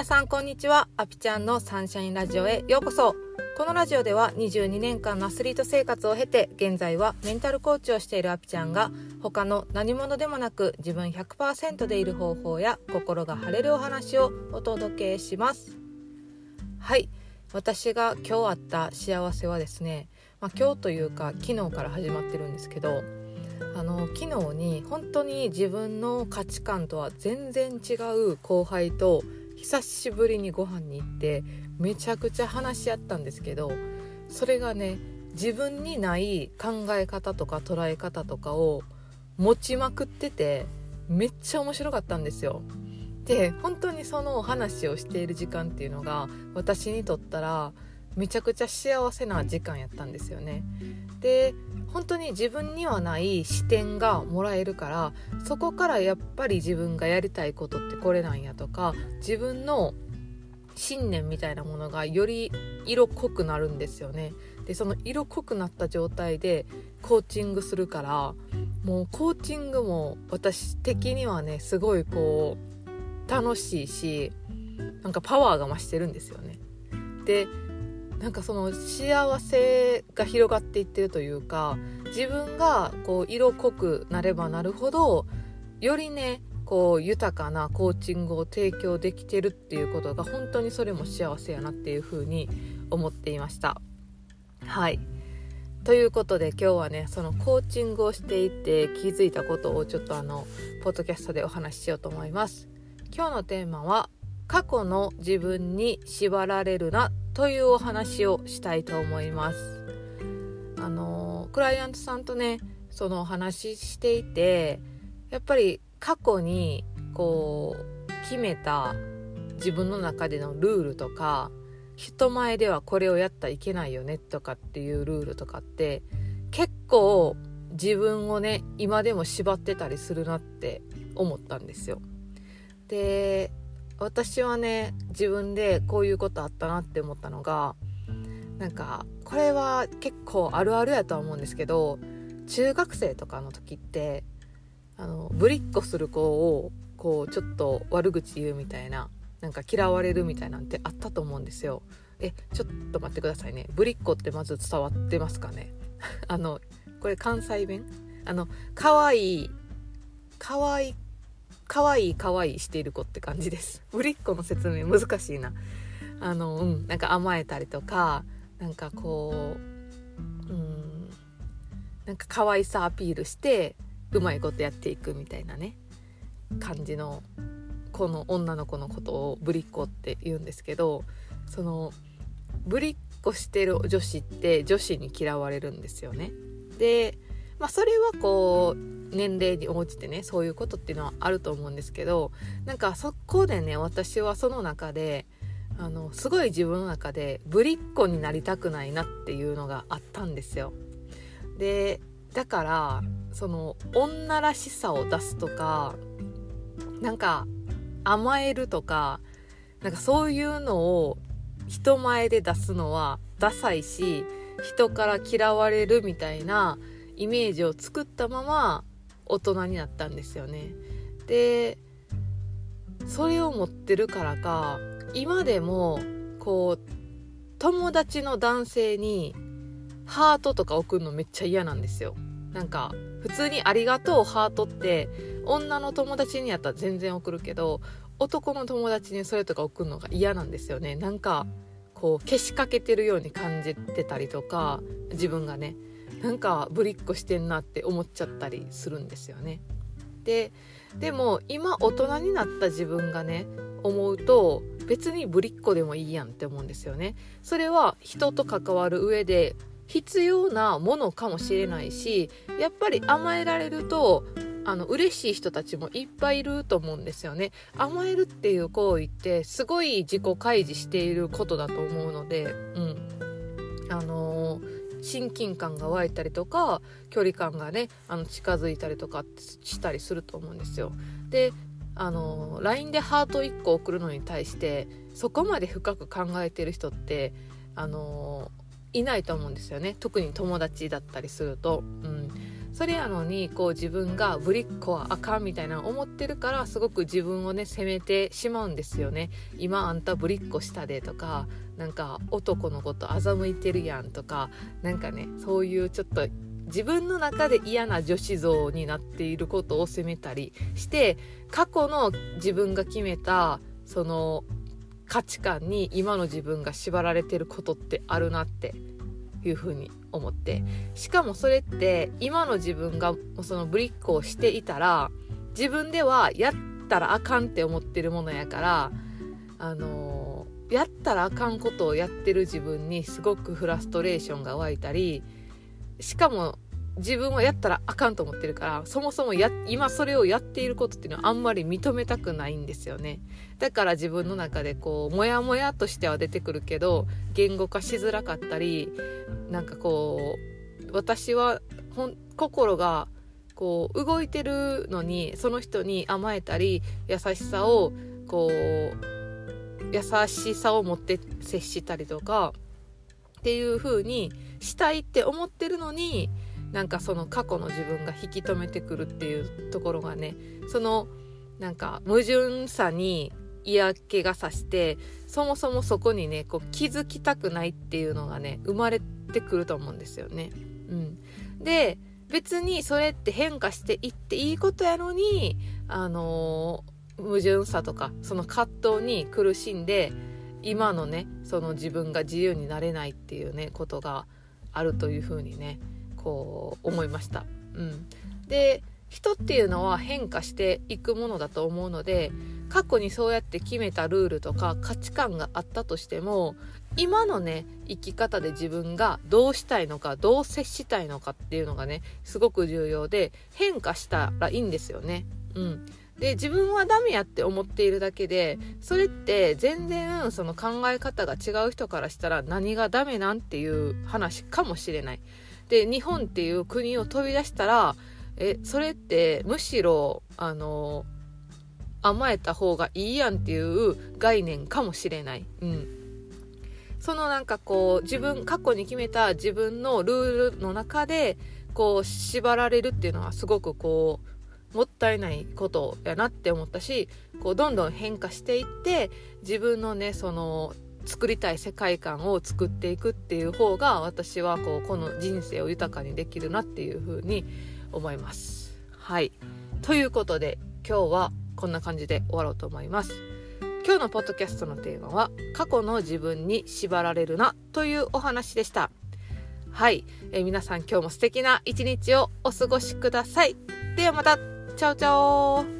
皆さんこんにちは。アピちゃんのサンシャインラジオへようこそ。このラジオでは22年間のアスリート生活を経て現在はメンタルコーチをしているアピちゃんが他の何者でもなく自分100%でいる方法や心が晴れるお話をお届けします。はい。私が今日あった幸せはですね、まあ、今日というか昨日から始まってるんですけどあの昨日に本当に自分の価値観とは全然違う後輩と久しぶりにご飯に行ってめちゃくちゃ話し合ったんですけどそれがね自分にない考え方とか捉え方とかを持ちまくっててめっちゃ面白かったんですよ。で本当にそのお話をしている時間っていうのが私にとったらめちゃくちゃ幸せな時間やったんですよね。で本当に自分にはない視点がもらえるからそこからやっぱり自分がやりたいことってこれなんやとか自分の信念みたいなものがより色濃くなるんですよね。でその色濃くなった状態でコーチングするからもうコーチングも私的にはねすごいこう楽しいしなんかパワーが増してるんですよね。でなんかその幸せが広がっていってるというか自分がこう色濃くなればなるほどよりねこう豊かなコーチングを提供できてるっていうことが本当にそれも幸せやなっていうふうに思っていました。はい。ということで今日はねそのコーチングをしていて気づいたことをちょっとあのポッドキャストでお話ししようと思います。今日のテーマは過去の自分に縛られるなというお話をしたいと思いますあのクライアントさんとねそのお話ししていてやっぱり過去にこう決めた自分の中でのルールとか人前ではこれをやったらいけないよねとかっていうルールとかって結構自分をね今でも縛ってたりするなって思ったんですよ。で私はね自分でこういうことあったなって思ったのがなんかこれは結構あるあるやとは思うんですけど中学生とかの時ってあのぶりっ子する子をこうちょっと悪口言うみたいななんか嫌われるみたいなんてあったと思うんですよ。えちょっと待ってくださいね。ぶりっ子ってまず伝わってますかね？あのこれ関西弁？あの可愛い可愛い可愛い可愛いしている子って感じです ぶりっ子の説明難しいなあのうんなんか甘えたりとかなんかこううんなんか可愛さアピールしてうまいことやっていくみたいなね感じのこの女の子のことをぶりっ子って言うんですけどそのぶりっ子してる女子って女子に嫌われるんですよね。でまあそれはこう年齢に応じてねそういうことっていうのはあると思うんですけどなんかそこでね私はその中であのすごい自分の中でぶりっ子になりたくないなっていうのがあったんですよ。でだからその女らしさを出すとかなんか甘えるとかなんかそういうのを人前で出すのはダサいし人から嫌われるみたいなイメージを作ったまま大人になったんですよね。でそれを持ってるからか今でもこう友達の男性にハートとか送るのめっちゃ嫌なんですよ。なんか普通に「ありがとうハート」って女の友達にやったら全然送るけど男の友達にそれとか送るのが嫌なんですよね。なんかこうけしかけてるように感じてたりとか自分がねなんかぶりっ子してんなって思っちゃったりするんですよね。ででも今大人になった自分がね思うと別にぶりっ子でもいいやんって思うんですよね。それは人と関わる上で必要なものかもしれないしやっぱり甘えられるとあの嬉しい人たちもいっぱいいると思うんですよね甘えるっていう行為ってすごい自己開示していることだと思うのでうんあのー親近感が湧いたりとか距離感がねあの近づいたりとかしたりすると思うんですよ。であの LINE でハート1個送るのに対してそこまで深く考えてる人ってあのいないと思うんですよね特に友達だったりすると。うんそれやのにこう自分がぶりっ子はあかんみたいな思ってるからすごく自分をね責めてしまうんですよね。今あんたぶりっ子したでとかなんか男のこと欺いてるやんとかなんかねそういうちょっと自分の中で嫌な女子像になっていることを責めたりして過去の自分が決めたその価値観に今の自分が縛られてることってあるなっていうふうに思って。しかもそれって今の自分がそのぶりっ子をしていたら自分ではやったらあかんって思ってるものやからあのー、やったらあかんことをやってる自分にすごくフラストレーションが湧いたりしかも自分はやったらあかんと思ってるからそもそもや今それをやっていることっていうのはあんまり認めたくないんですよね。だから自分の中でこうモヤモヤとしては出てくるけど言語化しづらかったりなんかこう私はほん心がこう動いてるのにその人に甘えたり優しさをこう優しさを持って接したりとかっていう風にしたいって思ってるのになんかその過去の自分が引き止めてくるっていうところがねそのなんか矛盾さに嫌気がさしてそもそもそこにねこう気づきたくないっていうのがね生まれてくると思うんですよね。うん、で別にそれって変化していっていいことやのにあのー、矛盾さとかその葛藤に苦しんで今のねその自分が自由になれないっていうねことがあるというふうにねこう思いました。うん、で人っていうのは変化していくものだと思うので過去にそうやって決めたルールとか価値観があったとしても今のね生き方で自分がどうしたいのかどう接したいのかっていうのがねすごく重要で変化したらいいんですよね。うん、で自分はダメやって思っているだけでそれって全然その考え方が違う人からしたら何がダメなんていう話かもしれない。で日本っていう国を飛び出したらえそれってむしろあの甘えた方がいいやんっていう概念かもしれない。うんそのなんかこう自分過去に決めた自分のルールの中でこう縛られるっていうのはすごくこうもったいないことやなって思ったしこうどんどん変化していって自分のねその作りたい世界観を作っていくっていう方が私はこうこの人生を豊かにできるなっていうふうに思います。はいということで今日はこんな感じで終わろうと思います。今日のポッドキャストのテーマは過去の自分に縛られるなというお話でした。はい、えー、皆さん今日も素敵な一日をお過ごしください。ではまた、チャオチャオ